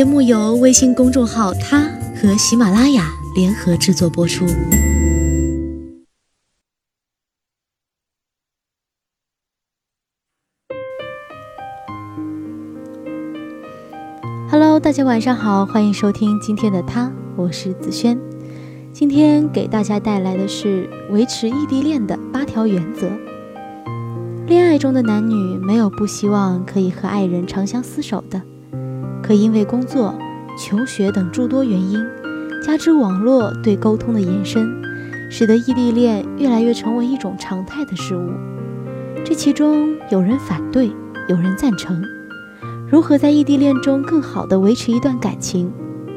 节目由微信公众号“他”和喜马拉雅联合制作播出。Hello，大家晚上好，欢迎收听今天的他，我是子轩。今天给大家带来的是维持异地恋的八条原则。恋爱中的男女没有不希望可以和爱人长相厮守的。可因为工作、求学等诸多原因，加之网络对沟通的延伸，使得异地恋越来越成为一种常态的事物。这其中有人反对，有人赞成。如何在异地恋中更好地维持一段感情？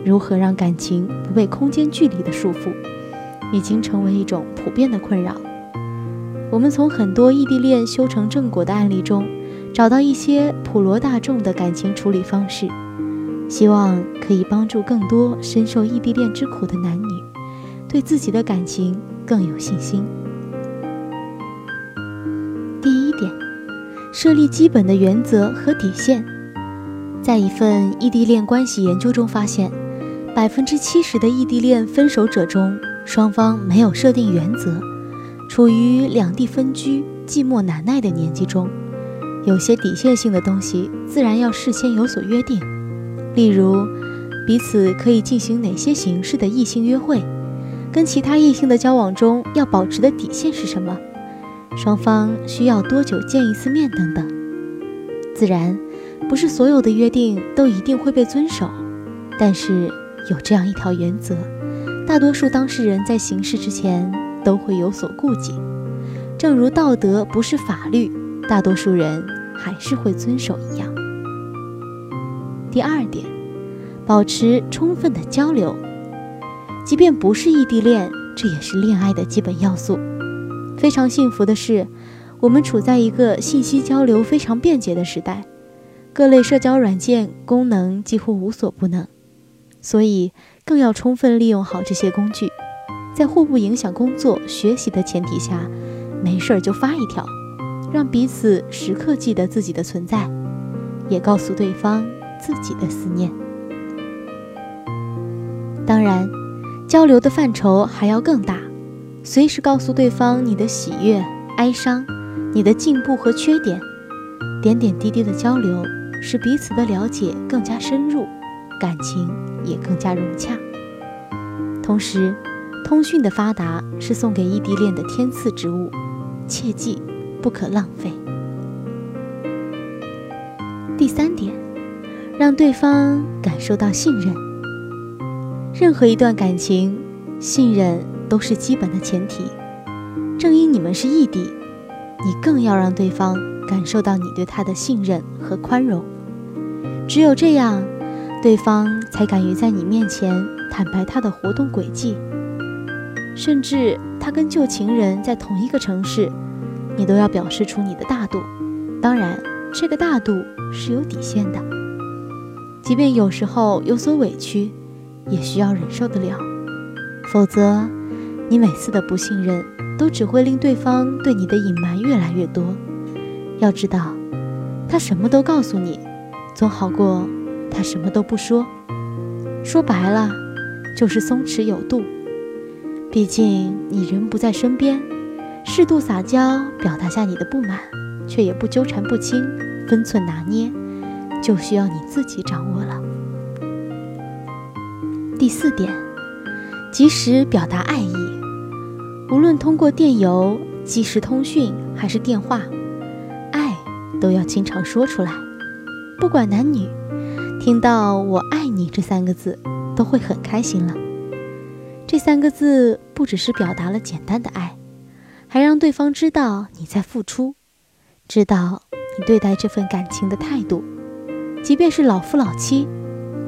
如何让感情不被空间距离的束缚？已经成为一种普遍的困扰。我们从很多异地恋修成正果的案例中，找到一些普罗大众的感情处理方式。希望可以帮助更多深受异地恋之苦的男女，对自己的感情更有信心。第一点，设立基本的原则和底线。在一份异地恋关系研究中发现，百分之七十的异地恋分手者中，双方没有设定原则，处于两地分居、寂寞难耐的年纪中，有些底线性的东西自然要事先有所约定。例如，彼此可以进行哪些形式的异性约会？跟其他异性的交往中要保持的底线是什么？双方需要多久见一次面？等等。自然，不是所有的约定都一定会被遵守，但是有这样一条原则，大多数当事人在行事之前都会有所顾忌。正如道德不是法律，大多数人还是会遵守一样。第二点，保持充分的交流，即便不是异地恋，这也是恋爱的基本要素。非常幸福的是，我们处在一个信息交流非常便捷的时代，各类社交软件功能几乎无所不能，所以更要充分利用好这些工具，在互不影响工作学习的前提下，没事儿就发一条，让彼此时刻记得自己的存在，也告诉对方。自己的思念。当然，交流的范畴还要更大，随时告诉对方你的喜悦、哀伤，你的进步和缺点，点点滴滴的交流，使彼此的了解更加深入，感情也更加融洽。同时，通讯的发达是送给异地恋的天赐之物，切记不可浪费。第三点。让对方感受到信任。任何一段感情，信任都是基本的前提。正因你们是异地，你更要让对方感受到你对他的信任和宽容。只有这样，对方才敢于在你面前坦白他的活动轨迹。甚至他跟旧情人在同一个城市，你都要表示出你的大度。当然，这个大度是有底线的。即便有时候有所委屈，也需要忍受得了，否则，你每次的不信任都只会令对方对你的隐瞒越来越多。要知道，他什么都告诉你，总好过他什么都不说。说白了，就是松弛有度。毕竟你人不在身边，适度撒娇，表达下你的不满，却也不纠缠不清，分寸拿捏。就需要你自己掌握了。第四点，及时表达爱意，无论通过电邮、即时通讯还是电话，爱都要经常说出来。不管男女，听到“我爱你”这三个字，都会很开心了。这三个字不只是表达了简单的爱，还让对方知道你在付出，知道你对待这份感情的态度。即便是老夫老妻，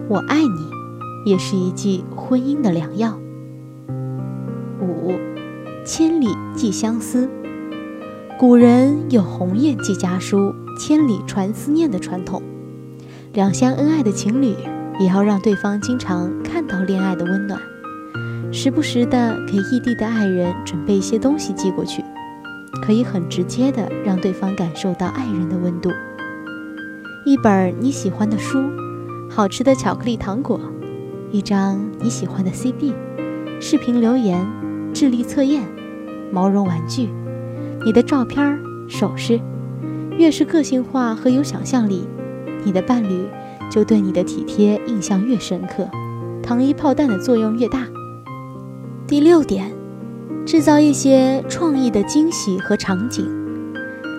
我爱你，也是一剂婚姻的良药。五，千里寄相思。古人有“鸿雁寄家书，千里传思念”的传统，两相恩爱的情侣也要让对方经常看到恋爱的温暖，时不时的给异地的爱人准备一些东西寄过去，可以很直接的让对方感受到爱人的温度。一本你喜欢的书，好吃的巧克力糖果，一张你喜欢的 CD，视频留言，智力测验，毛绒玩具，你的照片、首饰。越是个性化和有想象力，你的伴侣就对你的体贴印象越深刻，糖衣炮弹的作用越大。第六点，制造一些创意的惊喜和场景，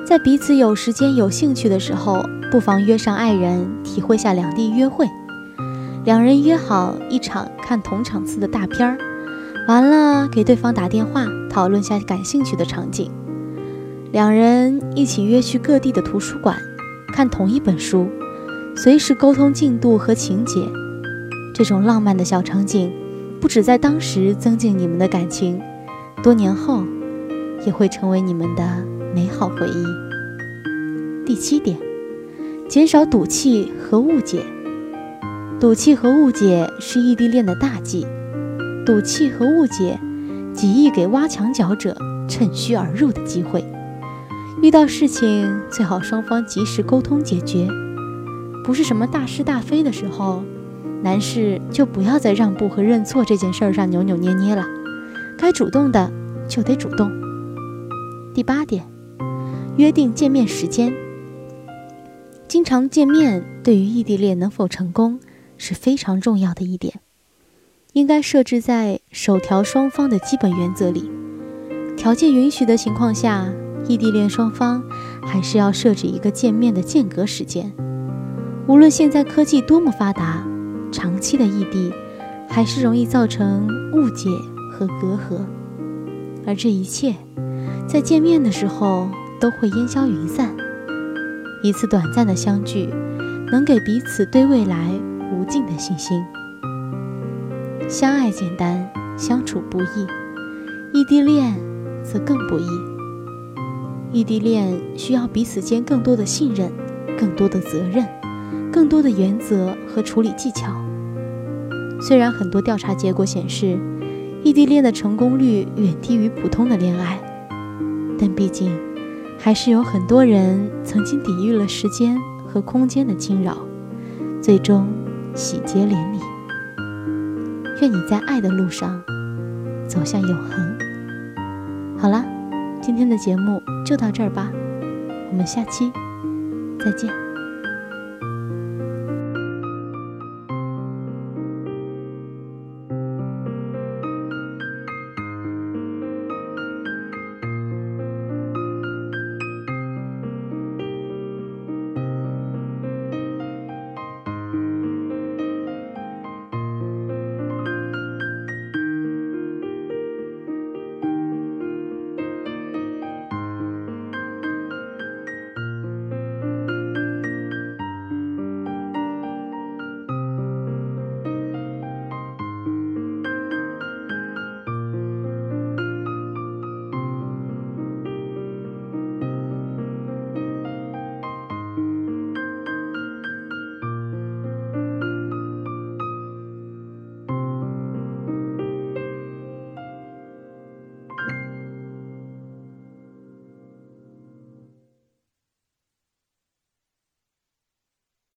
在彼此有时间、有兴趣的时候，不妨约上爱人，体会下两地约会。两人约好一场看同场次的大片儿，完了给对方打电话，讨论下感兴趣的场景。两人一起约去各地的图书馆，看同一本书，随时沟通进度和情节。这种浪漫的小场景，不止在当时增进你们的感情，多年后也会成为你们的美好回忆。第七点，减少赌气和误解。赌气和误解是异地恋的大忌。赌气和误解，极易给挖墙脚者趁虚而入的机会。遇到事情最好双方及时沟通解决，不是什么大是大非的时候，男士就不要在让步和认错这件事儿上扭扭捏捏了，该主动的就得主动。第八点，约定见面时间。经常见面对于异地恋能否成功是非常重要的一点，应该设置在首条双方的基本原则里，条件允许的情况下。异地恋双方还是要设置一个见面的间隔时间。无论现在科技多么发达，长期的异地还是容易造成误解和隔阂。而这一切，在见面的时候都会烟消云散。一次短暂的相聚，能给彼此对未来无尽的信心。相爱简单，相处不易；异地恋则更不易。异地恋需要彼此间更多的信任，更多的责任，更多的原则和处理技巧。虽然很多调查结果显示，异地恋的成功率远低于普通的恋爱，但毕竟还是有很多人曾经抵御了时间和空间的侵扰，最终喜结连理。愿你在爱的路上走向永恒。好了。今天的节目就到这儿吧，我们下期再见。